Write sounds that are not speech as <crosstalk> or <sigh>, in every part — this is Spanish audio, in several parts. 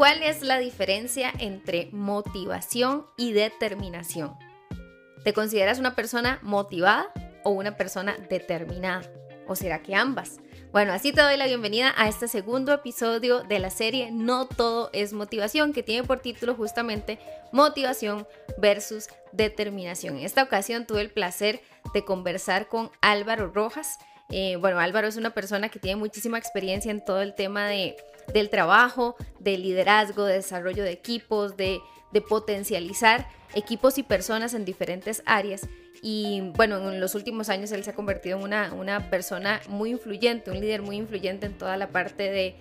¿Cuál es la diferencia entre motivación y determinación? ¿Te consideras una persona motivada o una persona determinada? ¿O será que ambas? Bueno, así te doy la bienvenida a este segundo episodio de la serie No todo es motivación, que tiene por título justamente Motivación versus Determinación. En esta ocasión tuve el placer de conversar con Álvaro Rojas. Eh, bueno, Álvaro es una persona que tiene muchísima experiencia en todo el tema de, del trabajo, de liderazgo, de desarrollo de equipos, de, de potencializar equipos y personas en diferentes áreas. Y bueno, en los últimos años él se ha convertido en una, una persona muy influyente, un líder muy influyente en toda la parte de,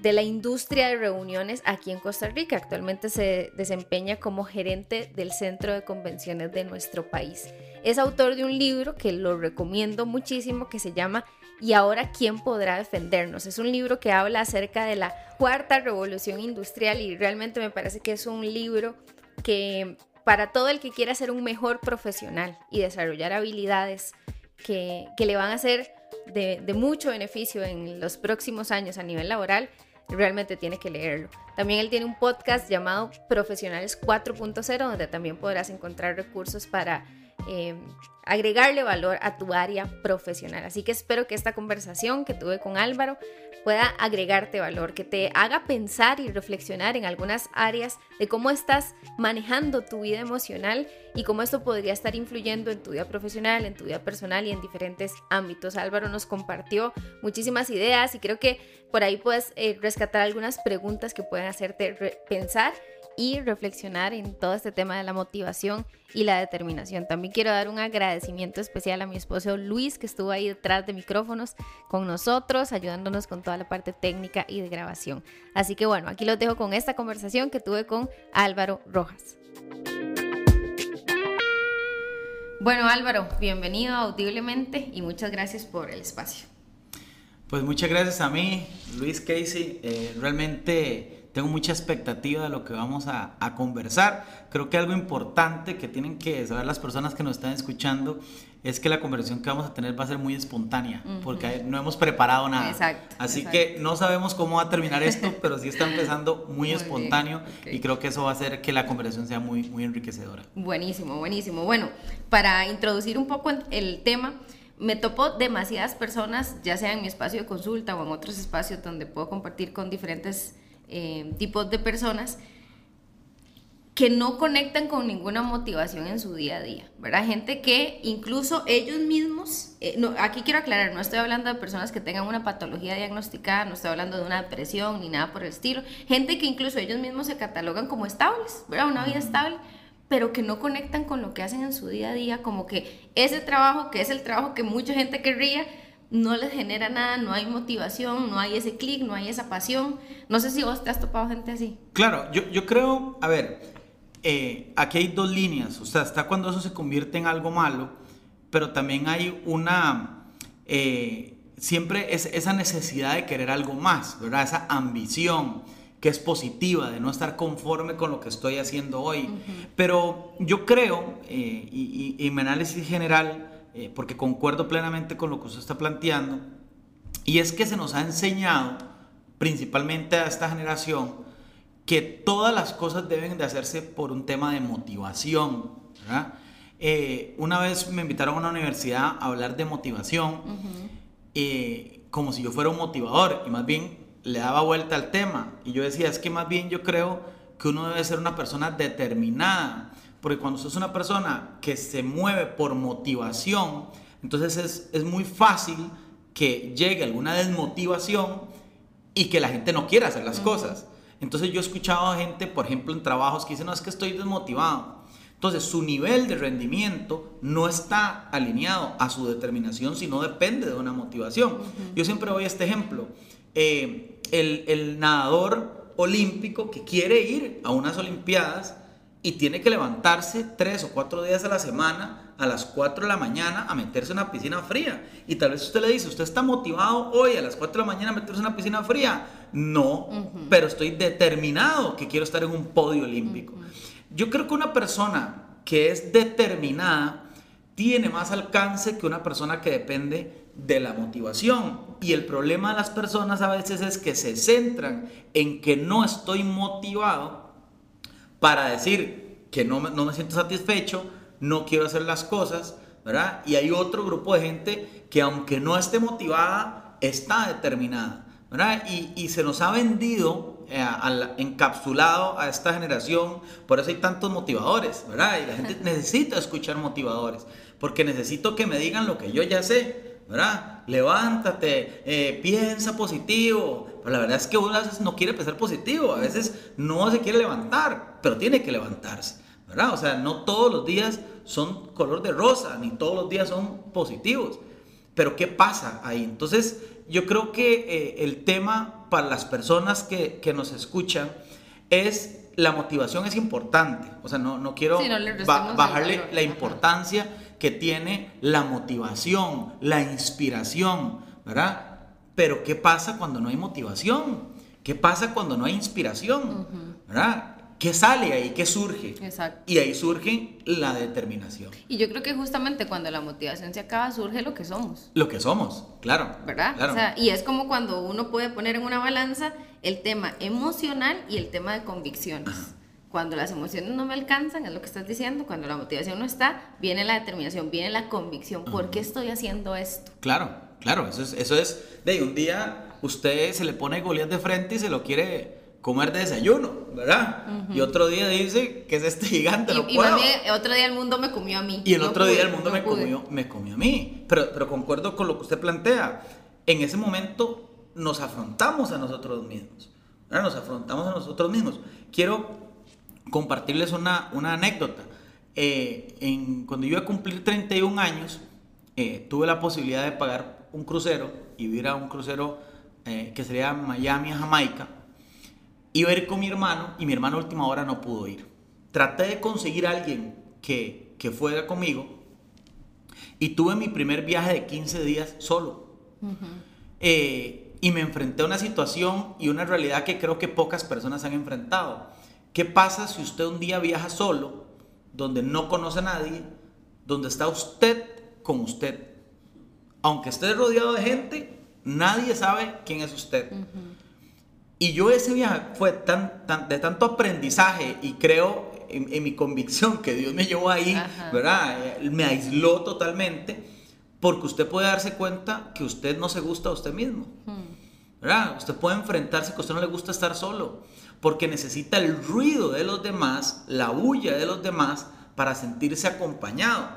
de la industria de reuniones aquí en Costa Rica. Actualmente se desempeña como gerente del Centro de Convenciones de nuestro país. Es autor de un libro que lo recomiendo muchísimo que se llama ¿Y ahora quién podrá defendernos? Es un libro que habla acerca de la cuarta revolución industrial y realmente me parece que es un libro que para todo el que quiera ser un mejor profesional y desarrollar habilidades que, le van a ser de, de, mucho beneficio en los próximos años a nivel laboral, realmente tiene que leerlo. También él tiene un podcast llamado Profesionales 4.0, donde también podrás encontrar recursos para eh, agregarle valor a tu área profesional. Así que espero que esta conversación que tuve con Álvaro pueda agregarte valor, que te haga pensar y reflexionar en algunas áreas de cómo estás manejando tu vida emocional y cómo esto podría estar influyendo en tu vida profesional, en tu vida personal y en diferentes ámbitos. Álvaro nos compartió muchísimas ideas y creo que por ahí puedes eh, rescatar algunas preguntas que pueden hacerte pensar y reflexionar en todo este tema de la motivación y la determinación. También quiero dar un agradecimiento especial a mi esposo Luis, que estuvo ahí detrás de micrófonos con nosotros, ayudándonos con toda la parte técnica y de grabación. Así que bueno, aquí los dejo con esta conversación que tuve con Álvaro Rojas. Bueno Álvaro, bienvenido audiblemente y muchas gracias por el espacio. Pues muchas gracias a mí, Luis Casey. Eh, realmente tengo mucha expectativa de lo que vamos a, conversar. Creo que algo importante que tienen que saber las personas que nos están escuchando es que la conversación que vamos a tener va a ser muy espontánea, porque no hemos preparado nada. Exacto. Así que no sabemos cómo va a terminar esto, <laughs> pero sí está empezando muy, espontáneo y creo que eso va a hacer que la conversación sea muy, muy enriquecedora. Buenísimo, buenísimo. Bueno, para introducir un poco el tema, me topo demasiadas personas, ya sea en mi espacio de consulta o en otros espacios donde puedo compartir con diferentes eh, tipos de personas que no conectan con ninguna motivación en su día a día, ¿verdad? Gente que incluso ellos mismos, eh, no, aquí quiero aclarar, no estoy hablando de personas que tengan una patología diagnosticada, no estoy hablando de una depresión ni nada por el estilo, gente que incluso ellos mismos se catalogan como estables, ¿verdad? Una vida estable, pero que no conectan con lo que hacen en su día a día, como que ese trabajo, que es el trabajo que mucha gente querría, no les genera nada, no hay motivación, no hay ese clic, no hay esa pasión. No sé si vos te has topado gente así. Claro, yo, yo creo, a ver, eh, aquí hay dos líneas, o sea, está cuando eso se convierte en algo malo, pero también hay una, eh, siempre es esa necesidad de querer algo más, ¿verdad? Esa ambición que es positiva, de no estar conforme con lo que estoy haciendo hoy. Pero yo creo, eh, y, y, y mi análisis general, eh, porque concuerdo plenamente con lo que usted está planteando, y es que se nos ha enseñado, principalmente a esta generación, que todas las cosas deben de hacerse por un tema de motivación. Eh, una vez me invitaron a una universidad a hablar de motivación, eh, como si yo fuera un motivador, y más bien le daba vuelta al tema, y yo decía, es que más bien yo creo que uno debe ser una persona determinada, porque cuando sos una persona que se mueve por motivación, entonces es, es muy fácil que llegue alguna desmotivación y que la gente no quiera hacer las cosas. Entonces yo he escuchado a gente, por ejemplo, en trabajos que dicen, no, es que estoy desmotivado. Entonces su nivel de rendimiento no está alineado a su determinación, sino depende de una motivación. Yo siempre doy este ejemplo. Eh, el, el nadador olímpico que quiere ir a unas Olimpiadas, y tiene que levantarse tres o cuatro días a la semana a las 4 de la mañana a meterse en una piscina fría. Y tal vez usted le dice, ¿usted está motivado hoy a las 4 de la mañana a meterse en una piscina fría? No, pero estoy determinado que quiero estar en un podio olímpico. Yo creo que una persona que es determinada tiene más alcance que una persona que depende de la motivación. Y el problema de las personas a veces es que se centran en que no estoy motivado para decir que no me, no me siento satisfecho, no quiero hacer las cosas, ¿verdad? Y hay otro grupo de gente que aunque no esté motivada, está determinada, ¿verdad? Y, y se nos ha vendido, eh, al- encapsulado a esta generación, por eso hay tantos motivadores, ¿verdad? Y la gente <laughs> necesita escuchar motivadores, porque necesito que me digan lo que yo ya sé, ¿verdad? Levántate, eh, piensa positivo. Pero la verdad es que uno a veces no quiere pensar positivo, a veces no se quiere levantar, pero tiene que levantarse, ¿verdad? O sea, no todos los días son color de rosa, ni todos los días son positivos. Pero ¿qué pasa ahí? Entonces, yo creo que eh, el tema para las personas que, que nos escuchan es la motivación es importante. O sea, no, no quiero Sí, no ba- bajarle la importancia que tiene la motivación, la inspiración, ¿verdad? Pero ¿qué pasa cuando no hay motivación? ¿Qué pasa cuando no hay inspiración? ¿Verdad? ¿Qué sale ahí? ¿Qué surge? Exacto. Y ahí surge la determinación. Y yo creo que justamente cuando la motivación se acaba, surge lo que somos. Lo que somos, claro. ¿verdad? Claro. O sea, y es como cuando uno puede poner en una balanza el tema emocional y el tema de convicciones. Cuando las emociones no me alcanzan, es lo que estás diciendo, cuando la motivación no está, viene la determinación, viene la convicción. ¿Por qué estoy haciendo esto? Claro, claro, eso es, eso es de un día usted se le pone Goliat de frente y se lo quiere comer de desayuno, ¿verdad? Y otro día dice que es este gigante, no Y, y puedo. bien, otro día el mundo me comió a mí. Y el No otro pude, día el mundo no me, pude. comió, me comió a mí. Pero, pero concuerdo con lo que usted plantea. En ese momento nos afrontamos a nosotros mismos. ¿verdad? Nos afrontamos a nosotros mismos. Quiero compartirles una, una anécdota. Eh, en, cuando yo iba a cumplir 31 años, eh, tuve la posibilidad de pagar un crucero y ir a un crucero eh, que sería Miami a Jamaica. Iba a ir con mi hermano y mi hermano a última hora no pudo ir. Traté de conseguir a alguien que, que fuera conmigo y tuve mi primer viaje de 15 días solo. Eh, y me enfrenté a una situación y una realidad que creo que pocas personas han enfrentado. ¿Qué pasa si usted un día viaja solo, donde no conoce a nadie, donde está usted con usted? Aunque esté rodeado de gente, nadie sabe quién es usted. Y yo ese viaje fue tan, tan- de tanto aprendizaje y creo en, en mi convicción que Dios me llevó ahí, Ajá. ¿verdad? Eh, Me aisló totalmente porque usted puede darse cuenta que usted no se gusta a usted mismo. ¿verdad? Usted puede enfrentarse que a usted no le gusta estar solo, porque necesita el ruido de los demás, la bulla de los demás, para sentirse acompañado,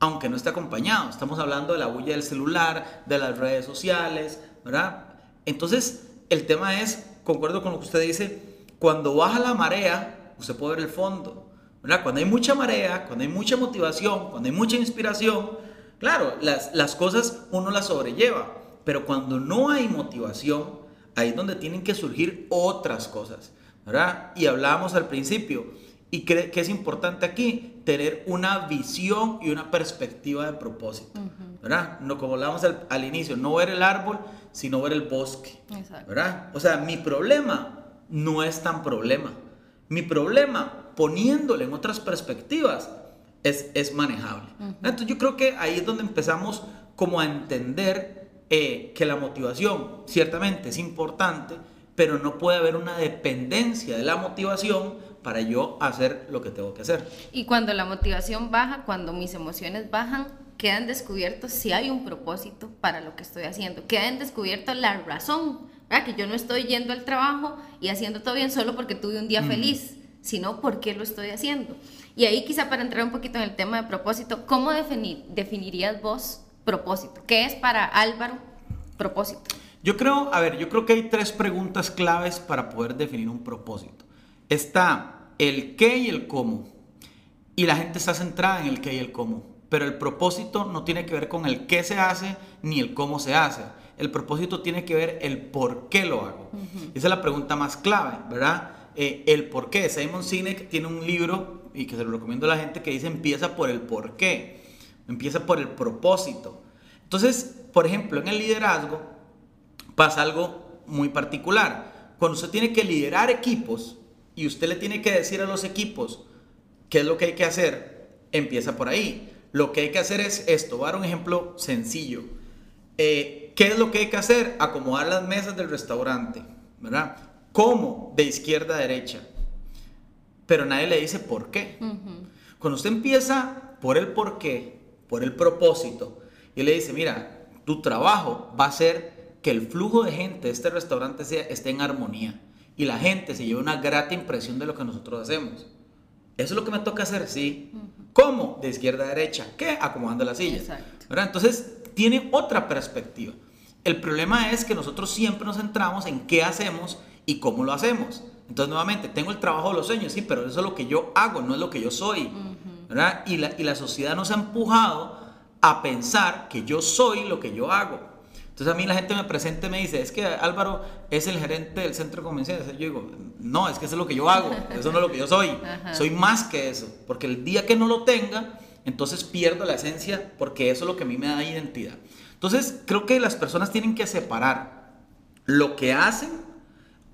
aunque no esté acompañado. Estamos hablando de la bulla del celular, de las redes sociales, ¿verdad? Entonces, el tema es, concuerdo con lo que usted dice, cuando baja la marea, usted puede ver el fondo, ¿verdad? Cuando hay mucha marea, cuando hay mucha motivación, cuando hay mucha inspiración, claro, las, las cosas uno las sobrelleva, pero cuando no hay motivación, ahí es donde tienen que surgir otras cosas, ¿verdad? Y hablábamos al principio, y que, es importante aquí, tener una visión y una perspectiva de propósito, ¿verdad? No como hablábamos al, al inicio, no ver el árbol, sino ver el bosque, Exacto. ¿verdad? O sea, mi problema no es tan problema. Mi problema, poniéndole en otras perspectivas, es, es manejable. Entonces yo creo que ahí es donde empezamos como a entender eh, que la motivación ciertamente es importante, pero no puede haber una dependencia de la motivación para yo hacer lo que tengo que hacer. Y cuando la motivación baja, cuando mis emociones bajan, quedan descubiertos si hay un propósito para lo que estoy haciendo. Quedan descubiertos la razón, ¿verdad? Que yo no estoy yendo al trabajo y haciendo todo bien solo porque tuve un día feliz, sino porque lo estoy haciendo. Y ahí quizá para entrar un poquito en el tema de propósito, ¿cómo definir, definirías vos propósito? ¿Qué es para Álvaro propósito? Yo creo, a ver, yo creo que hay tres preguntas claves para poder definir un propósito. Está el qué y el cómo. Y la gente está centrada en el qué y el cómo. Pero el propósito no tiene que ver con el qué se hace ni el cómo se hace. El propósito tiene que ver el por qué lo hago. Esa es la pregunta más clave, ¿verdad? Eh, el por qué. Simon Sinek tiene un libro, y que se lo recomiendo a la gente, que dice empieza por el por qué. Empieza por el propósito. Entonces, por ejemplo, en el liderazgo pasa algo muy particular. Cuando usted tiene que liderar equipos y usted le tiene que decir a los equipos qué es lo que hay que hacer, empieza por ahí. Lo que hay que hacer es esto. Voy a dar un ejemplo sencillo. Eh, ¿Qué es lo que hay que hacer? Acomodar las mesas del restaurante, ¿verdad? ¿Cómo? De izquierda a derecha. Pero nadie le dice por qué. Cuando usted empieza por el por qué, por el propósito, y le dice, mira, tu trabajo va a ser que el flujo de gente de este restaurante sea, esté en armonía y la gente se lleve una grata impresión de lo que nosotros hacemos. Eso es lo que me toca hacer, sí. ¿Cómo? De izquierda a derecha. ¿Qué? Acomodando las sillas. ¿verdad? Entonces, tiene otra perspectiva. El problema es que nosotros siempre nos centramos en qué hacemos y cómo lo hacemos. Entonces, nuevamente, tengo el trabajo de los sueños, sí, pero eso es lo que yo hago, no es lo que yo soy. ¿verdad? Y, la, y la sociedad nos ha empujado a pensar que yo soy lo que yo hago. Entonces a mí la gente me presenta y me dice, es que Álvaro es el gerente del centro de convenciones. Yo digo, no, es que eso es lo que yo hago, eso no es lo que yo soy. <laughs> Soy más que eso, porque el día que no lo tenga, entonces pierdo la esencia, porque eso es lo que a mí me da identidad. Entonces creo que las personas tienen que separar lo que hacen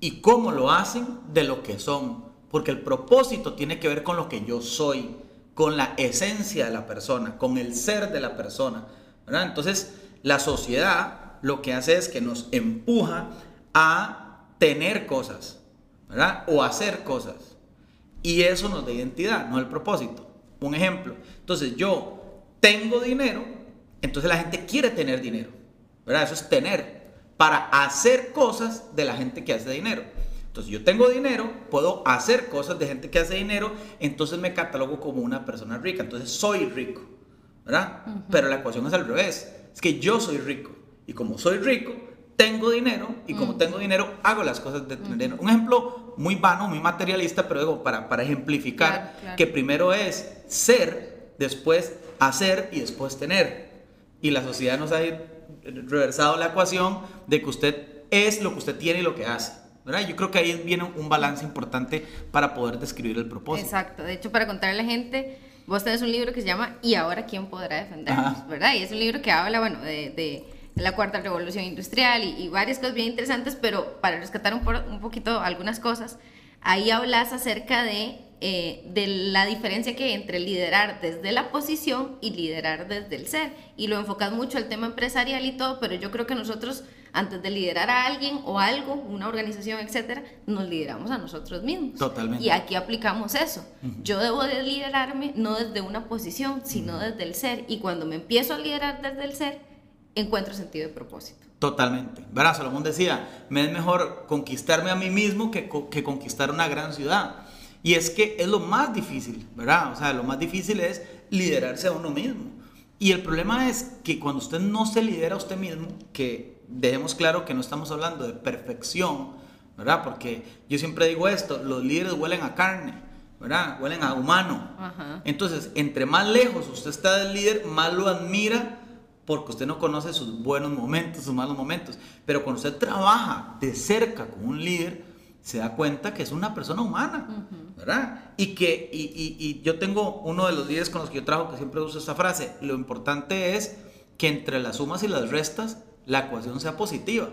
y cómo lo hacen de lo que son, porque el propósito tiene que ver con lo que yo soy con la esencia de la persona, con el ser de la persona. Entonces, la sociedad lo que hace es que nos empuja a tener cosas, ¿verdad? O hacer cosas. Y eso nos da identidad, no el propósito. Un ejemplo. Entonces, yo tengo dinero, entonces la gente quiere tener dinero, ¿verdad? Eso es tener, para hacer cosas de la gente que hace dinero. Entonces yo tengo dinero, puedo hacer cosas de gente que hace dinero, entonces me catalogo como una persona rica, entonces soy rico, ¿verdad? Pero la ecuación es al revés, es que yo soy rico y como soy rico, tengo dinero y como tengo dinero, hago las cosas de dinero. Un ejemplo muy vano, muy materialista, pero digo, para, para ejemplificar, que primero es ser, después hacer y después tener. Y la sociedad nos ha reversado la ecuación de que usted es lo que usted tiene y lo que hace. Yo creo que ahí viene un balance importante para poder describir el propósito. Exacto. De hecho, para contarle a la gente, vos tenés un libro que se llama ¿Y ahora quién podrá defendernos? ¿Verdad? Y es un libro que habla, bueno, de, la cuarta revolución industrial y, varias cosas bien interesantes, pero para rescatar un, un poquito algunas cosas, ahí hablas acerca de, eh, de la diferencia que hay entre liderar desde la posición y liderar desde el ser. Y lo enfocas mucho al tema empresarial y todo, pero yo creo que nosotros antes de liderar a alguien o algo, una organización, etcétera, nos lideramos a nosotros mismos. Totalmente. Y aquí aplicamos eso. Yo debo de liderarme no desde una posición, sino desde el ser. Y cuando me empiezo a liderar desde el ser, encuentro sentido de propósito. Totalmente. Verá, Salomón decía, me es mejor conquistarme a mí mismo que, que conquistar una gran ciudad. Y es que es lo más difícil, ¿verdad? O sea, lo más difícil es liderarse a uno mismo. Y el problema es que cuando usted no se lidera a usted mismo, que dejemos claro que no estamos hablando de perfección, ¿verdad? Porque yo siempre digo esto, los líderes huelen a carne, ¿verdad? Huelen a humano. Entonces, entre más lejos usted está del líder, más lo admira porque usted no conoce sus buenos momentos, sus malos momentos. Pero cuando usted trabaja de cerca con un líder, se da cuenta que es una persona humana, ¿verdad? Y que y, y, yo tengo uno de los líderes con los que yo trabajo que siempre uso esta frase, lo importante es que entre las sumas y las restas la ecuación sea positiva,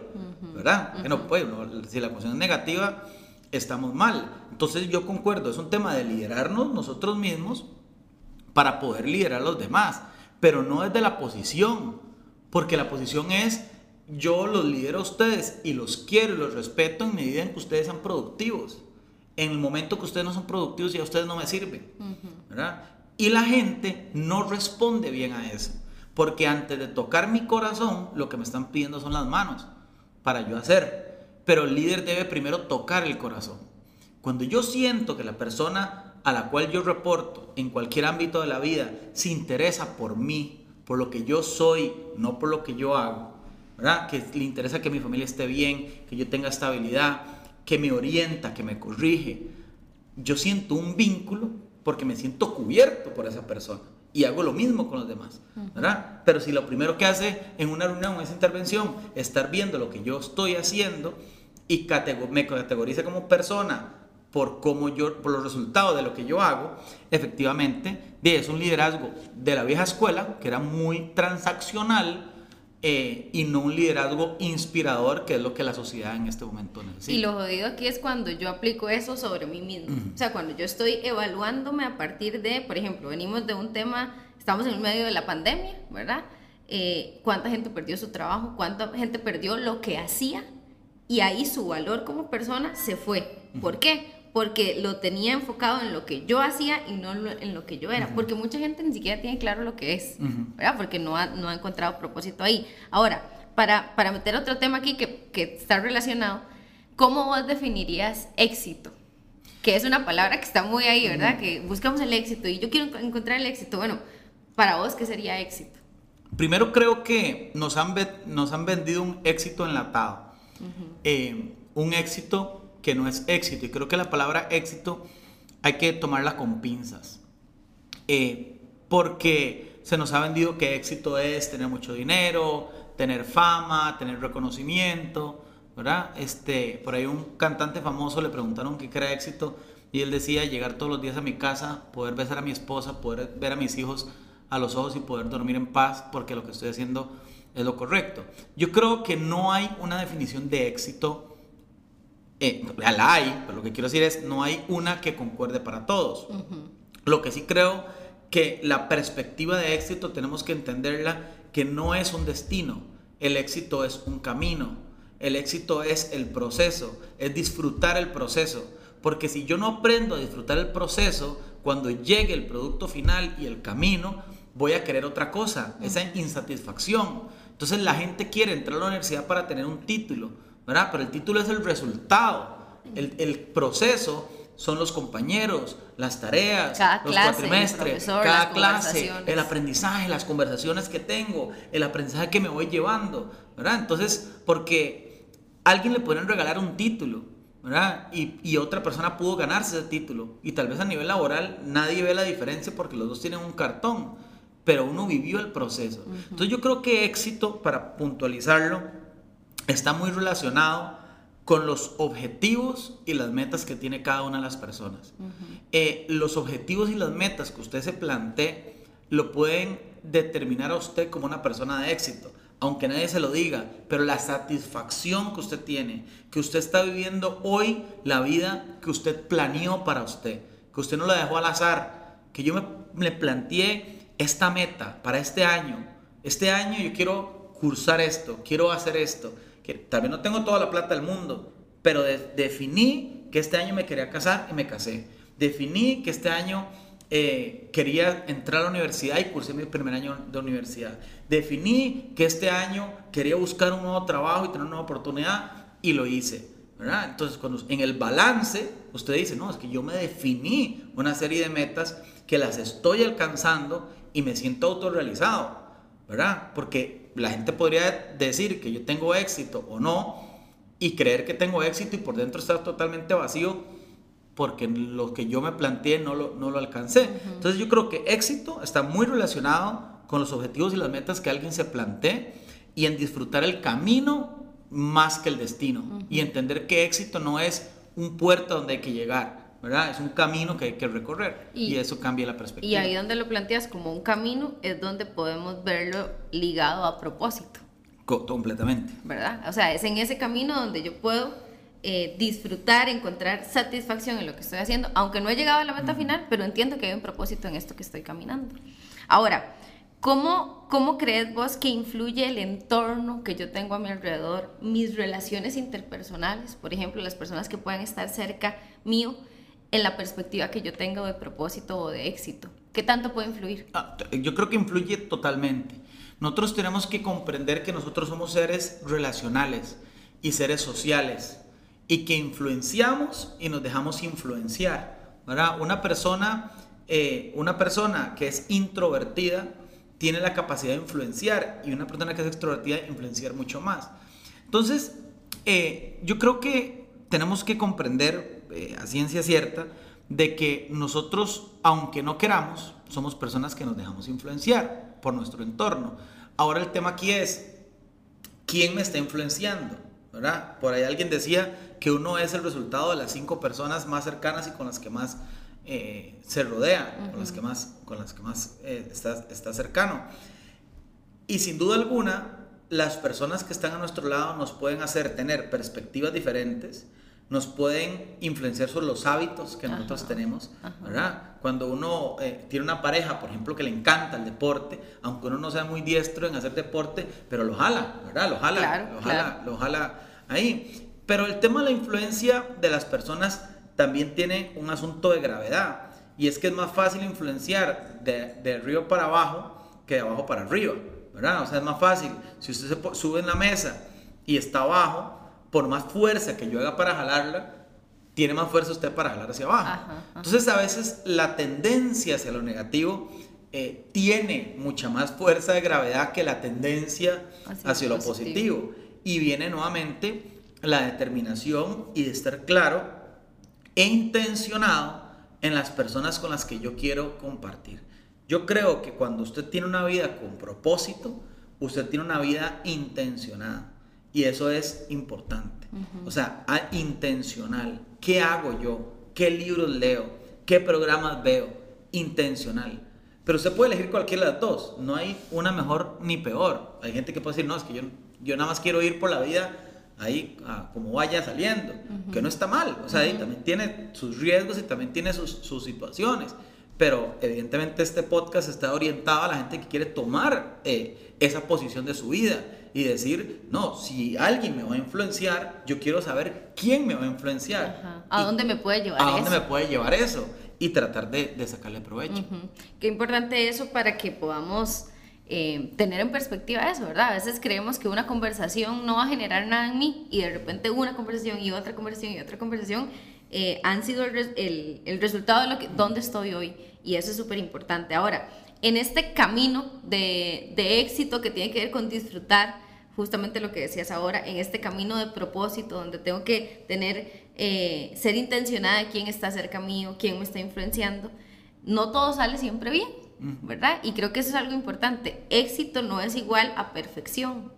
¿verdad? no, pues, si la ecuación es negativa, estamos mal. Entonces yo concuerdo, es un tema de liderarnos nosotros mismos para poder liderar a los demás, pero no desde la posición, porque la posición es yo los lidero a ustedes y los quiero y los respeto en medida en que ustedes sean productivos. En el momento que ustedes no son productivos ya ustedes no me sirven, ¿verdad? Y la gente no responde bien a eso. Porque antes de tocar mi corazón, lo que me están pidiendo son las manos para yo hacer. Pero el líder debe primero tocar el corazón. Cuando yo siento que la persona a la cual yo reporto en cualquier ámbito de la vida se interesa por mí, por lo que yo soy, no por lo que yo hago, ¿verdad? Que le interesa que mi familia esté bien, que yo tenga estabilidad, que me orienta, que me corrige. Yo siento un vínculo porque me siento cubierto por esa persona y hago lo mismo con los demás, ¿verdad? Pero si lo primero que hace en una reunión, en esa intervención, es estar viendo lo que yo estoy haciendo y me categoriza como persona por cómo yo, por los resultados de lo que yo hago, efectivamente, es un liderazgo de la vieja escuela, que era muy transaccional, eh, y no un liderazgo inspirador, que es lo que la sociedad en este momento necesita. Y lo jodido aquí es cuando yo aplico eso sobre mí mismo. O sea, cuando yo estoy evaluándome a partir de, por ejemplo, venimos de un tema, estamos en medio de la pandemia, ¿verdad? eh, cuánta gente perdió su trabajo, cuánta gente perdió lo que hacía y ahí su valor como persona se fue. ¿Por qué? Porque lo tenía enfocado en lo que yo hacía y no en lo que yo era. Porque mucha gente ni siquiera tiene claro lo que es, ¿verdad? Porque no ha, no ha encontrado propósito ahí. Ahora, para, para meter otro tema aquí que, que está relacionado, ¿cómo vos definirías éxito? Que es una palabra que está muy ahí, ¿verdad? Que buscamos el éxito y yo quiero encontrar el éxito. Bueno, para vos, ¿qué sería éxito? Primero creo que nos han, nos han vendido un éxito enlatado. Eh, un éxito que no es éxito. Y creo que la palabra éxito hay que tomarla con pinzas. Eh, porque se nos ha vendido que éxito es tener mucho dinero, tener fama, tener reconocimiento, ¿verdad? Este, por ahí un cantante famoso le preguntaron qué era éxito y él decía llegar todos los días a mi casa, poder besar a mi esposa, poder ver a mis hijos a los ojos y poder dormir en paz porque lo que estoy haciendo es lo correcto. Yo creo que no hay una definición de éxito, eh, la hay, pero lo que quiero decir es no hay una que concuerde para todos. Lo que sí creo que la perspectiva de éxito tenemos que entenderla que no es un destino, el éxito es un camino, el éxito es el proceso, es disfrutar el proceso. Porque si yo no aprendo a disfrutar el proceso, cuando llegue el producto final y el camino, voy a querer otra cosa, esa insatisfacción. Entonces la gente quiere entrar a la universidad para tener un título, ¿verdad? Pero el título es el resultado, el, el proceso son los compañeros, las tareas, los cuatrimestres, cada clase, el aprendizaje, las conversaciones que tengo, el aprendizaje que me voy llevando, ¿verdad? Entonces, porque alguien le pueden regalar un título, ¿verdad? Y, y, otra persona pudo ganarse ese título. Y tal vez a nivel laboral nadie ve la diferencia porque los dos tienen un cartón pero uno vivió el proceso. Entonces yo creo que éxito, para puntualizarlo, está muy relacionado con los objetivos y las metas que tiene cada una de las personas. Eh, los objetivos y las metas que usted se plantee lo pueden determinar a usted como una persona de éxito, aunque nadie se lo diga, pero la satisfacción que usted tiene, que usted está viviendo hoy la vida que usted planeó para usted, que usted no la dejó al azar, que yo me, me planteé esta meta para este año, este año yo quiero cursar esto, quiero hacer esto, que tal vez no tengo toda la plata del mundo, pero definí que este año me quería casar y me casé. Definí que este año eh, quería entrar a la universidad y cursé mi primer año de universidad. Definí que este año quería buscar un nuevo trabajo y tener una nueva oportunidad y lo hice. ¿verdad? Entonces, cuando, en el balance, usted dice, no, es que yo me definí una serie de metas que las estoy alcanzando y me siento autorrealizado, ¿verdad? Porque la gente podría decir que yo tengo éxito o no y creer que tengo éxito y por dentro estar totalmente vacío porque lo que yo me planteé no lo, no lo alcancé. Entonces yo creo que éxito está muy relacionado con los objetivos y las metas que alguien se plantee y en disfrutar el camino más que el destino y entender que éxito no es un puerto donde hay que llegar, ¿verdad? Es un camino que hay que recorrer y, eso cambia la perspectiva. Y ahí donde lo planteas como un camino es donde podemos verlo ligado a propósito. completamente. ¿Verdad? O sea, es en ese camino donde yo puedo eh, disfrutar, encontrar satisfacción en lo que estoy haciendo, aunque no he llegado a la meta final, pero entiendo que hay un propósito en esto que estoy caminando. Ahora, ¿cómo, ¿cómo crees vos que influye el entorno que yo tengo a mi alrededor, mis relaciones interpersonales, por ejemplo, las personas que puedan estar cerca mío? En la perspectiva que yo tengo de propósito o de éxito? ¿Qué tanto puede influir? Ah, yo creo que influye totalmente. Nosotros tenemos que comprender que nosotros somos seres relacionales y seres sociales y que influenciamos y nos dejamos influenciar. ¿verdad? Una persona, eh, una persona que es introvertida tiene la capacidad de influenciar y una persona que es extrovertida influenciar mucho más. Entonces, eh, yo creo que tenemos que comprender eh, a ciencia cierta de que nosotros, aunque no queramos, somos personas que nos dejamos influenciar por nuestro entorno. Ahora el tema aquí es, ¿quién me está influenciando? ¿verdad? Por ahí alguien decía que uno es el resultado de las cinco personas más cercanas y con las que más eh, se rodea, con las que más, con las que más eh, está, está cercano. Y sin duda alguna, las personas que están a nuestro lado nos pueden hacer tener perspectivas diferentes, nos pueden influenciar sobre los hábitos que nosotros tenemos, ¿verdad? Cuando uno eh, tiene una pareja, por ejemplo, que le encanta el deporte, aunque uno no sea muy diestro en hacer deporte, pero lo jala, ¿verdad? Lo jala, lo, jala lo jala ahí. Pero el tema de la influencia de las personas también tiene un asunto de gravedad. Y es que es más fácil influenciar de, de río para abajo que de abajo para arriba, ¿verdad? O sea, es más fácil. Si usted se sube en la mesa y está abajo, por más fuerza que yo haga para jalarla, tiene más fuerza usted para jalar hacia abajo. Entonces a veces la tendencia hacia lo negativo eh, tiene mucha más fuerza de gravedad que la tendencia hacia, lo positivo. Y viene nuevamente la determinación y de estar claro e intencionado en las personas con las que yo quiero compartir. Yo creo que cuando usted tiene una vida con propósito, usted tiene una vida intencionada. Y eso es importante. O sea, intencional. ¿Qué hago yo? ¿Qué libros leo? ¿Qué programas veo? Intencional. Pero usted puede elegir cualquiera de las dos. No hay una mejor ni peor. Hay gente que puede decir, no, es que yo, yo nada más quiero ir por la vida ahí como vaya saliendo. Que no está mal. O sea, ahí también tiene sus riesgos y también tiene sus, sus, situaciones. Pero evidentemente este podcast está orientado a la gente que quiere tomar eh, esa posición de su vida y decir, no, si alguien me va a influenciar, yo quiero saber quién me va a influenciar. ¿A dónde me puede llevar eso? ¿A dónde me puede llevar eso? Y tratar de, de sacarle provecho. Qué importante eso para que podamos eh, tener en perspectiva eso, ¿verdad? A veces creemos que una conversación no va a generar nada en mí y de repente una conversación y otra conversación y otra conversación eh, han sido el, el, el, resultado de lo que, dónde estoy hoy. Y eso es súper importante. Ahora, en este camino de, de éxito que tiene que ver con disfrutar, justamente lo que decías ahora, en este camino de propósito, donde tengo que tener, eh, ser intencionada de quién está cerca mío, quién me está influenciando, no todo sale siempre bien, ¿verdad? Y creo que eso es algo importante. Éxito no es igual a perfección.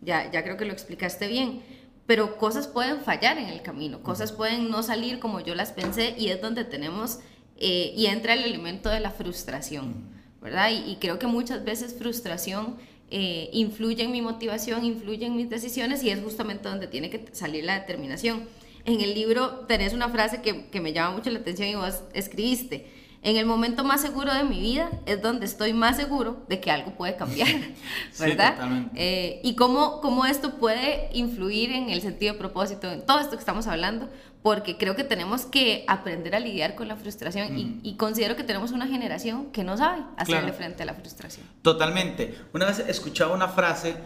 Ya, ya creo que lo explicaste bien. Pero cosas pueden fallar en el camino, cosas pueden no salir como yo las pensé y es donde tenemos, eh, y entra el elemento de la frustración, ¿verdad? Y, y creo que muchas veces frustración eh, influye en mi motivación, influye en mis decisiones y es justamente donde tiene que salir la determinación. En el libro tenés una frase que, que me llama mucho la atención y vos escribiste. En el momento más seguro de mi vida es donde estoy más seguro de que algo puede cambiar, <laughs> <laughs> ¿verdad? Eh, y cómo, cómo esto puede influir en el sentido de propósito, en todo esto que estamos hablando, porque creo que tenemos que aprender a lidiar con la frustración y, considero que tenemos una generación que no sabe hacerle frente a la frustración. Totalmente. Una vez escuchaba una frase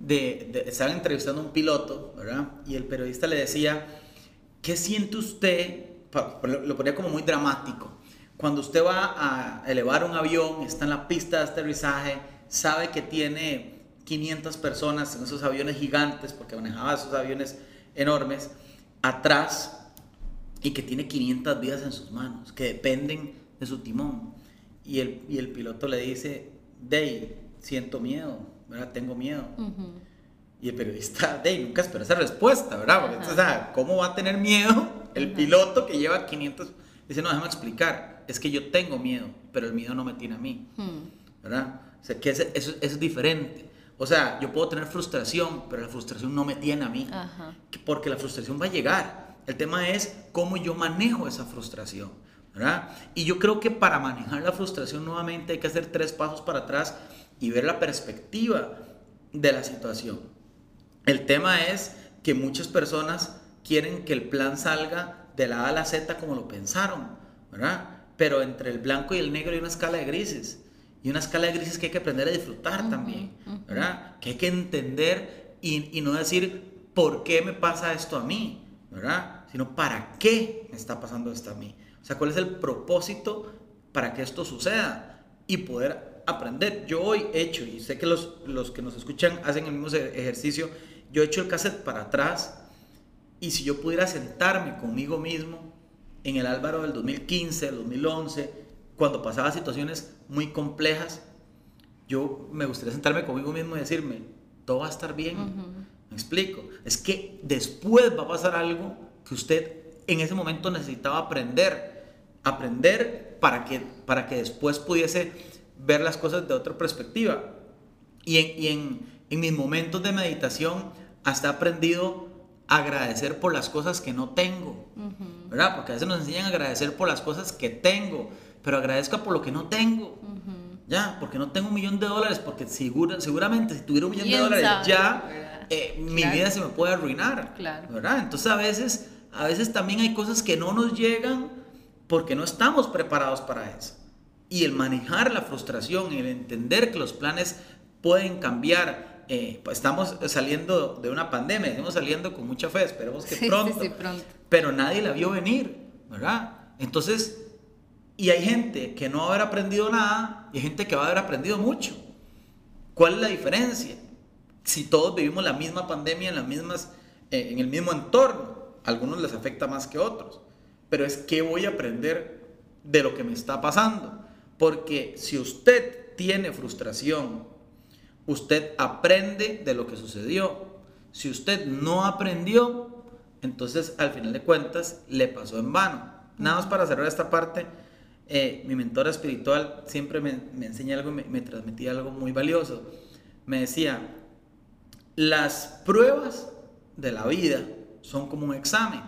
de, de estaban entrevistando a un piloto, ¿verdad? Y el periodista le decía, ¿qué siente usted? Lo ponía como muy dramático. Cuando usted va a elevar un avión, está en la pista de aterrizaje, sabe que tiene 500 personas en esos aviones gigantes, porque manejaba esos aviones enormes, atrás y que tiene 500 vidas en sus manos, que dependen de su timón. Y el, y el piloto le dice, Dave, siento miedo, ¿verdad? Tengo miedo. Y el periodista, Dave, nunca espera esa respuesta, ¿verdad? Porque, o sea, ¿cómo va a tener miedo el piloto que lleva 500? Dice, no, déjame explicar, es que yo tengo miedo, pero el miedo no me tiene a mí, ¿verdad? O sea, que eso, eso, es diferente. O sea, yo puedo tener frustración, pero la frustración no me tiene a mí, porque la frustración va a llegar el tema es cómo yo manejo esa frustración. ¿verdad? Y yo creo que para manejar la frustración nuevamente hay que hacer tres pasos para atrás y ver la perspectiva de la situación. El tema es que muchas personas quieren que el plan salga de la A a la Z como lo pensaron, ¿verdad? Pero entre el blanco y el negro hay una escala de grises. Y una escala de grises que hay que aprender a disfrutar también, ¿verdad? Que hay que entender y, y no decir, ¿por qué me pasa esto a mí? ¿Verdad? Sino para qué me está pasando esto a mí. O sea, cuál es el propósito para que esto suceda y poder aprender. Yo hoy he hecho, y sé que los, los que nos escuchan hacen el mismo ejercicio, yo he hecho el cassette para atrás y si yo pudiera sentarme conmigo mismo en el Álvaro del 2015, del 2011, cuando pasaba situaciones muy complejas, yo me gustaría sentarme conmigo mismo y decirme, todo va a estar bien explico? Es que después va a pasar algo que usted en ese momento necesitaba aprender. Aprender para que, para que después pudiese ver las cosas de otra perspectiva. Y en, en, en mis momentos de meditación hasta he aprendido agradecer por las cosas que no tengo, ¿verdad? Porque a veces nos enseñan a agradecer por las cosas que tengo, pero agradezca por lo que no tengo. Ya, porque no tengo un millón de dólares, porque segura, seguramente si tuviera un millón de dólares ya eh, mi vida se me puede arruinar. Claro. ¿verdad? Entonces a veces, a veces también hay cosas que no nos llegan porque no estamos preparados para eso. Y el manejar la frustración, el entender que los planes pueden cambiar, eh, pues estamos saliendo de una pandemia, estamos saliendo con mucha fe, esperemos que <laughs> pronto, sí, pronto, pero nadie la vio venir, ¿verdad? Entonces, y hay gente que no va a haber aprendido nada y hay gente que va a haber aprendido mucho. ¿Cuál es la diferencia? Si todos vivimos la misma pandemia en, las mismas, eh, en el mismo entorno, a algunos les afecta más que otros, pero es que voy a aprender de lo que me está pasando. Porque si usted tiene frustración, usted aprende de lo que sucedió. Si usted no aprendió, entonces al final de cuentas le pasó en vano. Nada más para cerrar esta parte, eh, mi mentora espiritual siempre me, me enseña algo, me, me transmitía algo muy valioso. Me decía, las pruebas de la vida son como un examen.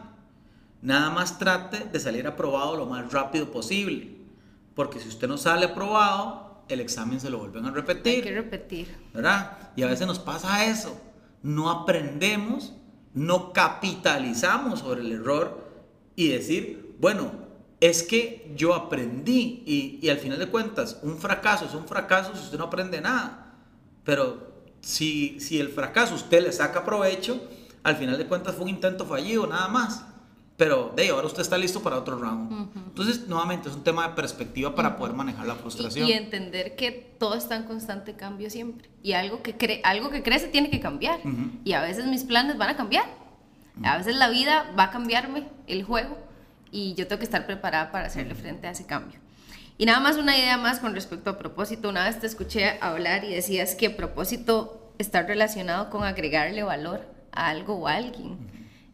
Nada más trate de salir aprobado lo más rápido posible. Porque si usted no sale aprobado, el examen se lo vuelven a repetir. Hay que repetir. ¿Verdad? Y a veces nos pasa eso. No aprendemos, no capitalizamos sobre el error y decir, bueno, es que yo aprendí y, y, al final de cuentas, un fracaso es un fracaso si usted no aprende nada. Pero si, si el fracaso usted le saca provecho, al final de cuentas fue un intento fallido, nada más. Pero de ahora usted está listo para otro round. Entonces, nuevamente, es un tema de perspectiva para poder manejar la frustración. Y, entender que todo está en constante cambio siempre. Y algo que, cre algo que crece tiene que cambiar. Y a veces mis planes van a cambiar. A veces la vida va a cambiarme el juego. Y yo tengo que estar preparada para hacerle frente a ese cambio. Y nada más una idea más con respecto a propósito. Una vez te escuché hablar y decías que propósito está relacionado con agregarle valor a algo o a alguien.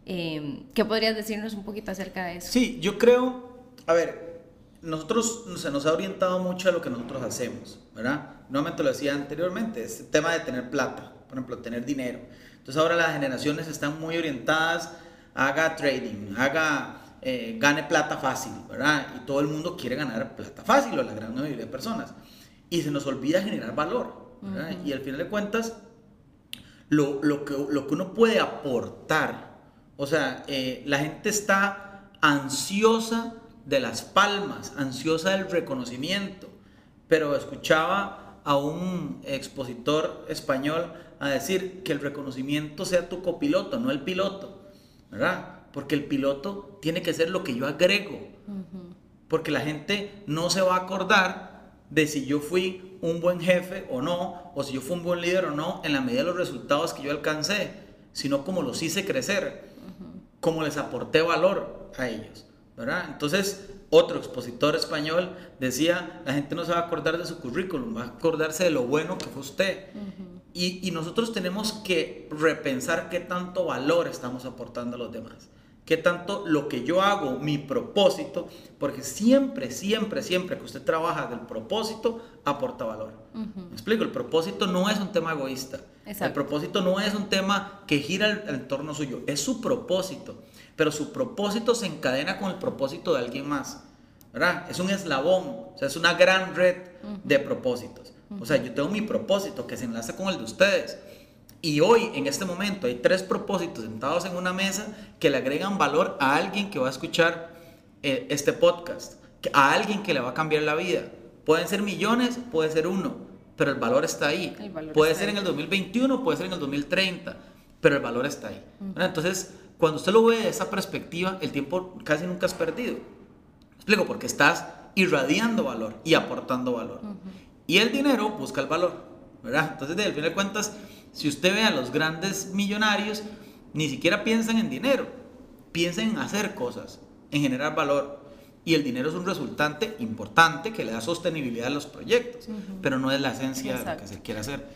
Em, ¿Qué podrías decirnos un poquito acerca de eso? Sí, yo creo, a ver, nosotros se nos ha orientado mucho a lo que nosotros hacemos, ¿verdad? Nuevamente lo decía anteriormente, este tema de tener plata, por ejemplo, tener dinero. Entonces ahora las generaciones están muy orientadas, haga trading, haga, eh, gane plata fácil, ¿verdad? Y todo el mundo quiere ganar plata fácil, o la gran mayoría de personas. Y se nos olvida generar valor, ¿verdad? Y al final de cuentas, lo, lo, que, lo que uno puede aportar, o sea, eh, la gente está ansiosa de las palmas, ansiosa del reconocimiento. Pero escuchaba a un expositor español a decir que el reconocimiento sea tu copiloto, no el piloto, ¿verdad? Porque el piloto tiene que ser lo que yo agrego. Porque la gente no se va a acordar de si yo fui un buen jefe o no, o si yo fui un buen líder o no, en la medida de los resultados que yo alcancé, sino como los hice crecer cómo les aporté valor a ellos, ¿verdad? Entonces, otro expositor español decía, la gente no se va a acordar de su currículum, va a acordarse de lo bueno que fue usted. y, y, nosotros tenemos que repensar qué tanto valor estamos aportando a los demás, qué tanto lo que yo hago, mi propósito, porque siempre, siempre, siempre que usted trabaja del propósito, aporta valor. ¿Me explico? El propósito no es un tema egoísta. El propósito no es un tema que gira al, entorno suyo, es su propósito. Pero su propósito se encadena con el propósito de alguien más. ¿verdad? Es un eslabón, o sea, es una gran red de propósitos. O sea, yo tengo mi propósito que se enlaza con el de ustedes. Y hoy, en este momento, hay tres propósitos sentados en una mesa que le agregan valor a alguien que va a escuchar eh, este podcast, a alguien que le va a cambiar la vida. Pueden ser millones, puede ser uno, pero el valor está ahí. puede ser en el 2021, puede ser en el 2030, pero el valor está ahí. Entonces, cuando usted lo ve de esa perspectiva, el tiempo casi nunca es perdido. explico, porque estás irradiando valor y aportando valor. Y el dinero busca el valor, ¿verdad? Entonces, al final de cuentas, si usted ve a los grandes millonarios, ni siquiera piensan en dinero, piensan en hacer cosas, en generar valor. Y el dinero es un resultante importante que le da sostenibilidad a los proyectos, pero no es la esencia de lo que se quiere hacer.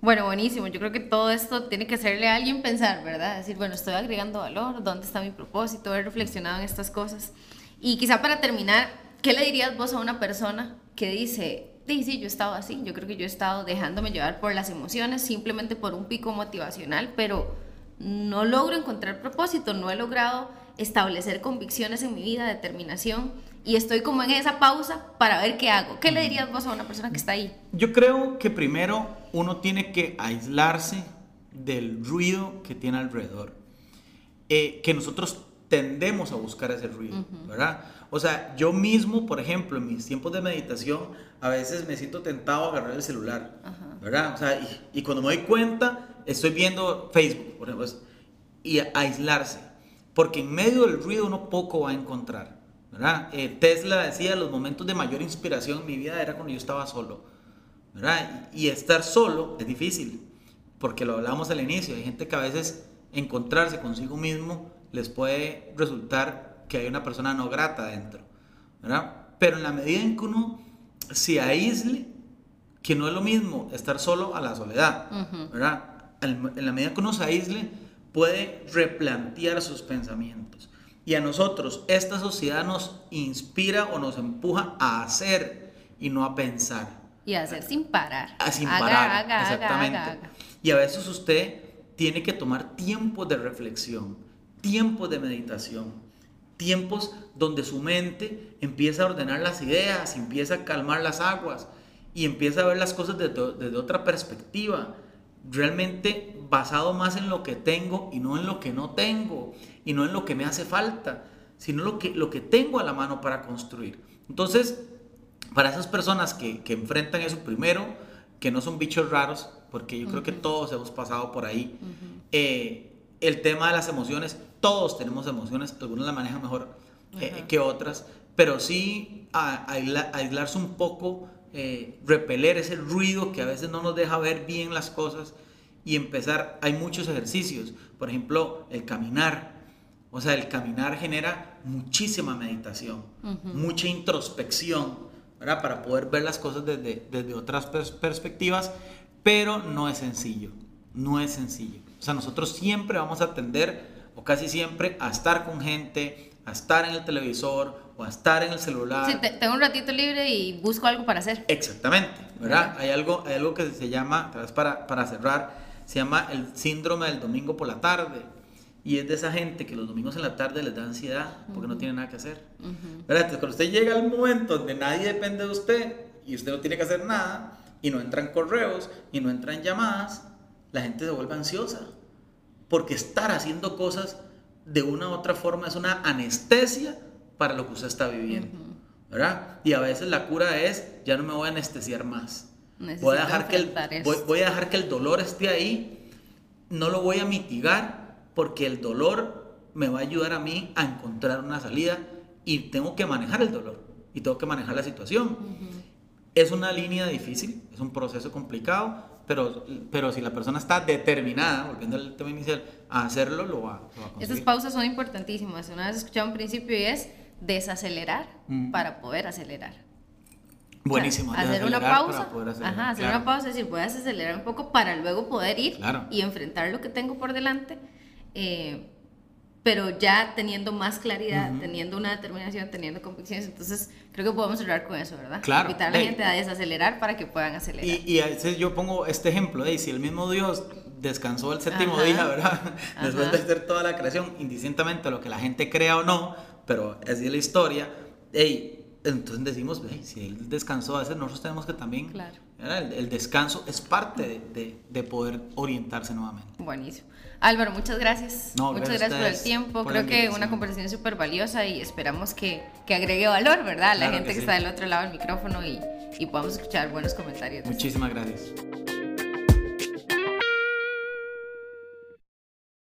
Bueno, buenísimo. Yo creo que todo esto tiene que hacerle a alguien pensar, ¿verdad? Decir, bueno, estoy agregando valor, ¿dónde está mi propósito? Haber reflexionado en estas cosas. Y quizá para terminar, ¿qué le dirías vos a una persona que dice, sí, sí, yo he estado así, yo creo que yo he estado dejándome llevar por las emociones, simplemente por un pico motivacional, pero no logro encontrar propósito, no he logrado establecer convicciones en mi vida, determinación, y estoy como en esa pausa para ver qué hago. ¿Qué le dirías vos a una persona que está ahí? Yo creo que primero uno tiene que aislarse del ruido que tiene alrededor, eh, que nosotros tendemos a buscar ese ruido, ¿verdad? O sea, yo mismo, por ejemplo, en mis tiempos de meditación, a veces me siento tentado a agarrar el celular, ¿verdad? O sea, y, cuando me doy cuenta, estoy viendo Facebook, por ejemplo, y aislarse, porque en medio del ruido uno poco va a encontrar, ¿verdad? Eh, Tesla decía, los momentos de mayor inspiración en mi vida era cuando yo estaba solo, ¿verdad? Y, y estar solo es difícil, porque lo hablábamos al inicio, hay gente que a veces encontrarse consigo mismo les puede resultar que hay una persona no grata dentro, ¿verdad? Pero en la medida en que uno se aísle, que no es lo mismo estar solo a la soledad, ¿verdad? En la medida que uno se aísle, puede replantear sus pensamientos. Y a nosotros, esta sociedad nos inspira o nos empuja a hacer y no a pensar. Y a hacer sin parar. A sin parar, exactamente. y a veces usted tiene que tomar tiempos de reflexión, tiempos de meditación, tiempos donde su mente empieza a ordenar las ideas, empieza a calmar las aguas y empieza a ver las cosas desde, otra perspectiva, realmente basado más en lo que tengo y no en lo que no tengo, y no en lo que me hace falta, sino lo que, lo que tengo a la mano para construir. Entonces, para esas personas que, enfrentan eso primero, que no son bichos raros, porque yo creo que todos hemos pasado por ahí, eh, el tema de las emociones, todos tenemos emociones, algunos la manejan mejor eh, que otras, pero sí aislarse un poco, eh, repeler ese ruido que a veces no nos deja ver bien las cosas y empezar, hay muchos ejercicios, por ejemplo, el caminar, o sea, el caminar genera muchísima meditación, mucha introspección, ¿verdad? Para poder ver las cosas desde, desde otras perspectivas, pero no es sencillo, no es sencillo. O sea, nosotros siempre vamos a tender, o casi siempre, a estar con gente, a estar en el televisor o a estar en el celular. Sí, tengo un ratito libre y busco algo para hacer. Exactamente, ¿verdad? Hay algo, hay algo que se llama, tal vez para, para cerrar, se llama el síndrome del domingo por la tarde. Y es de esa gente que los domingos en la tarde les da ansiedad porque no tiene nada que hacer. ¿Verdad? Entonces, cuando usted llega al momento donde nadie depende de usted y usted no tiene que hacer nada, y no entran correos, y no entran llamadas, la gente se vuelve ansiosa. Porque estar haciendo cosas de una u otra forma es una anestesia para lo que usted está viviendo. ¿Verdad? Y a veces la cura es, ya no me voy a anestesiar más. Voy a, dejar que el, voy, a dejar que el dolor esté ahí. No lo voy a mitigar porque el dolor me va a ayudar a mí a encontrar una salida y tengo que manejar el dolor y tengo que manejar la situación. Es una línea difícil, es un proceso complicado, pero, pero si la persona está determinada, volviendo al tema inicial, a hacerlo, lo va, a conseguir. Estas pausas son importantísimas. Una vez escuchado un principio y es desacelerar mm. para poder acelerar. Buenísimo. hacer una pausa. Ajá, hacer una pausa, es decir, voy a acelerar un poco para luego poder ir y enfrentar lo que tengo por delante. Eh, pero ya teniendo más claridad, teniendo una determinación, teniendo convicciones, entonces creo que podemos cerrar con eso, ¿verdad? Claro. Invitar a la gente a desacelerar para que puedan acelerar. Y, a veces yo pongo este ejemplo de si el mismo Dios descansó el séptimo día, ¿verdad? <laughs> Después de hacer toda la creación, indistintamente lo que la gente crea o no, pero así es la historia, hey, entonces decimos, si él descansó a veces nosotros tenemos que también, claro. el, descanso es parte de, de poder orientarse nuevamente. Buenísimo. Álvaro, muchas gracias. muchas gracias, por el tiempo. Creo que una conversación súper valiosa y esperamos que, que, agregue valor, ¿verdad? A la gente que, está del otro lado del micrófono y, y podamos escuchar buenos comentarios. Muchísimas gracias.